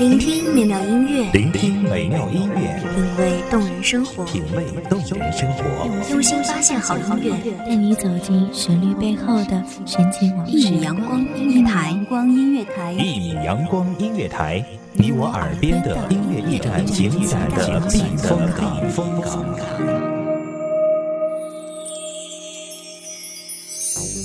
聆听美妙音乐，聆听美妙音乐，品味动人生活，品味动人生活，用心发现好音乐，带你走进旋律背后的神奇往事。一米阳光音乐台，光音乐台，一米阳光音乐台，你我耳边的音乐驿站，精彩的避风港。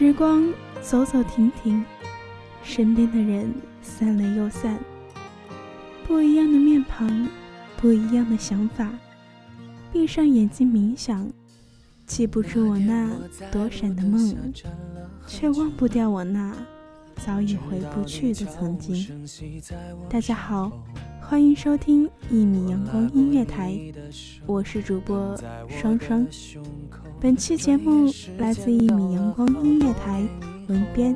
时光走走停停，身边的人散了又散。不一样的面庞，不一样的想法。闭上眼睛冥想，记不住我那躲闪的梦，却忘不掉我那早已回不去的曾经。大家好，欢迎收听一米阳光音乐台，我是主播双双。本期节目来自一米阳光音乐台，文编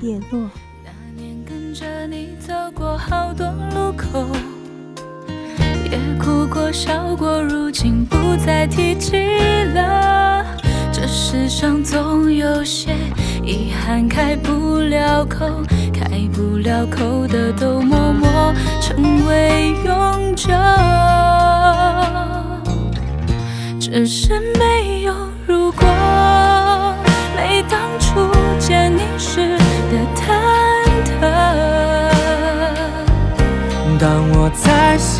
叶落。那年跟着你走过好多路口，也哭过笑过，如今不再提起了。这世上总有些遗憾开不了口，开不了口的都默默成为永久。只是没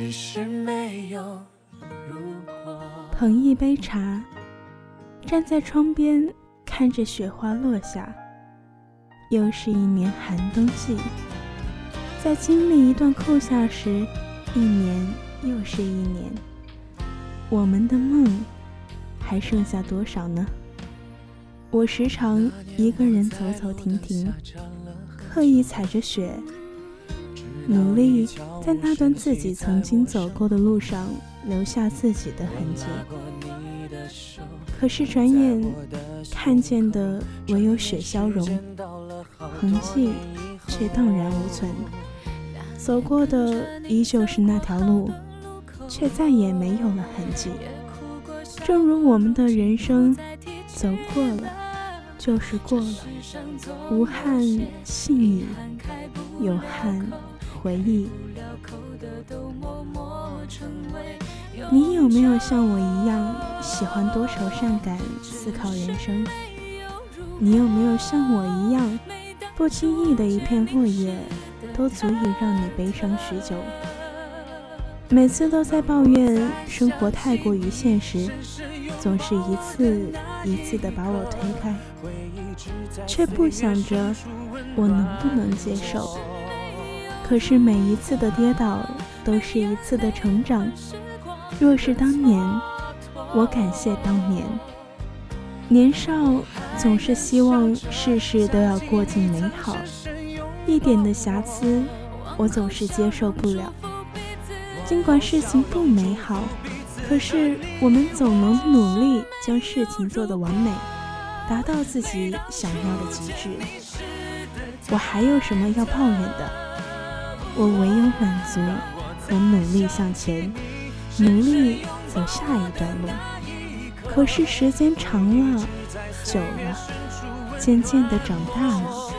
只是没有如果。捧一杯茶，站在窗边看着雪花落下。又是一年寒冬季，在经历一段酷夏时，一年又是一年。我们的梦还剩下多少呢？我时常一个人走走停停，刻意踩着雪，努力在那段自己曾经走过的路上留下自己的痕迹。可是转眼看见的唯有雪消融，痕迹却荡然无存。走过的依旧是那条路。却再也没有了痕迹。正如我们的人生，走过了就是过了，无憾信矣，有憾回忆。你有没有像我一样喜欢多愁善感、思考人生？你有没有像我一样，不经意的一片落叶，都足以让你悲伤许久？每次都在抱怨生活太过于现实，总是一次一次的把我推开，却不想着我能不能接受。可是每一次的跌倒都是一次的成长。若是当年，我感谢当年。年少总是希望事事都要过尽美好，一点的瑕疵我总是接受不了。尽管事情不美好，可是我们总能努力将事情做得完美，达到自己想要的极致。我还有什么要抱怨的？我唯有满足和努力向前，努力走下一段路。可是时间长了，久了，渐渐的长大了，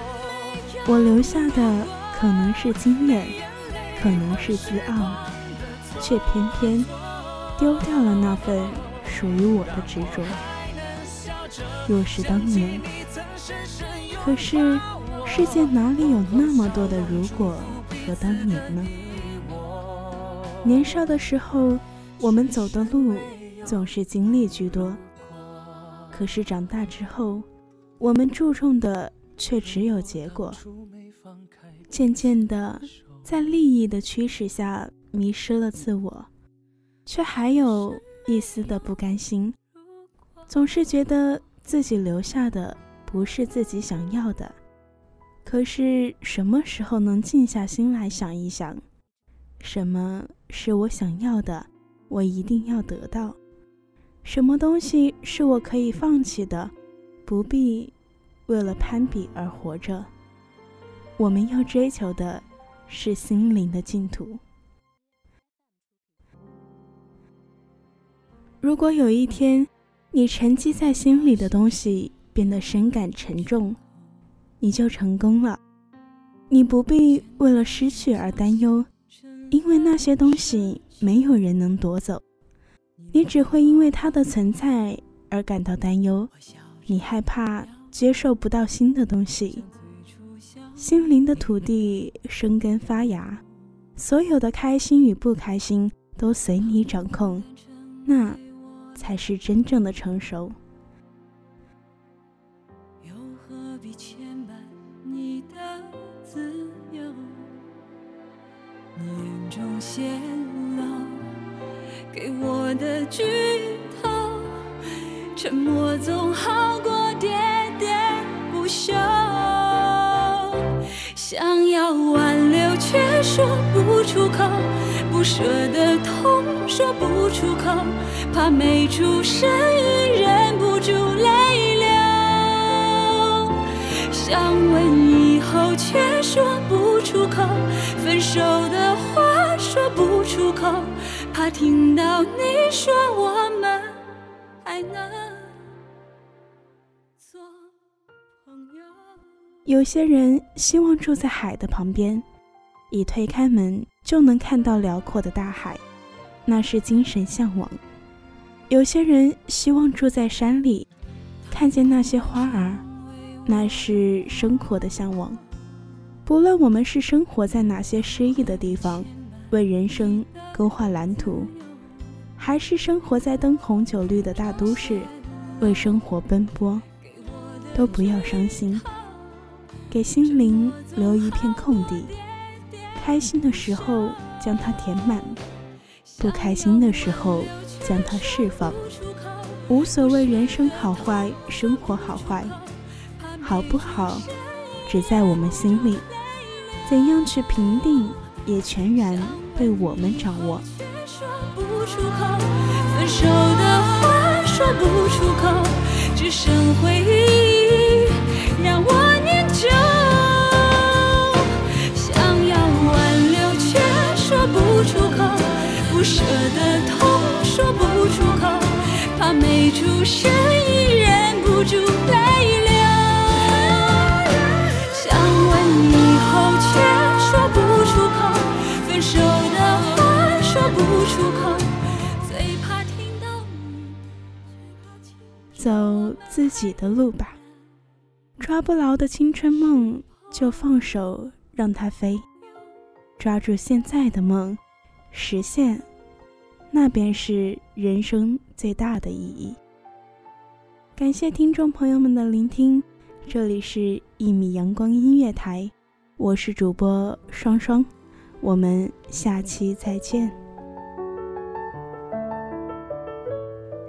我留下的可能是经验，可能是自傲。却偏偏丢掉了那份属于我的执着。若是当年，可是世界哪里有那么多的如果和当年呢？年少的时候，我们走的路总是经历居多，可是长大之后，我们注重的却只有结果。渐渐的，在利益的驱使下，迷失了自我，却还有一丝的不甘心，总是觉得自己留下的不是自己想要的。可是什么时候能静下心来想一想？什么是我想要的？我一定要得到。什么东西是我可以放弃的？不必为了攀比而活着。我们要追求的是心灵的净土。如果有一天，你沉积在心里的东西变得深感沉重，你就成功了。你不必为了失去而担忧。因为那些东西没有人能夺走，你只会因为它的存在而感到担忧。你害怕接受不到新的东西，心灵的土地生根发芽，所有的开心与不开心都随你掌控，那才是真正的成熟。泄露给我的剧透，沉默总好过喋喋不休。想要挽留却说不出口，不舍的痛说不出口，怕没出声音忍不住泪流。想问以后却说不出口，分手的，听到你说我们还能做朋友。有些人希望住在海的旁边，一推开门就能看到辽阔的大海，那是精神向往；有些人希望住在山里，看见那些花儿，那是生活的向往。不论我们是生活在哪些诗意的地方，为人生勾画蓝图，还是生活在灯红酒绿的大都市，为生活奔波，都不要伤心。给心灵留一片空地，开心的时候将它填满，不开心的时候将它释放。无所谓人生好坏，生活好坏，好不好，只在我们心里。怎样去评定，也全然被我们掌握。说不出口，分手的话说不出口，只剩回忆自己的路吧，抓不牢的青春梦就放手让它飞，抓住现在的梦，实现，那便是人生最大的意义。感谢听众朋友们的聆听，这里是《一米阳光音乐台》，我是主播双双，我们下期再见。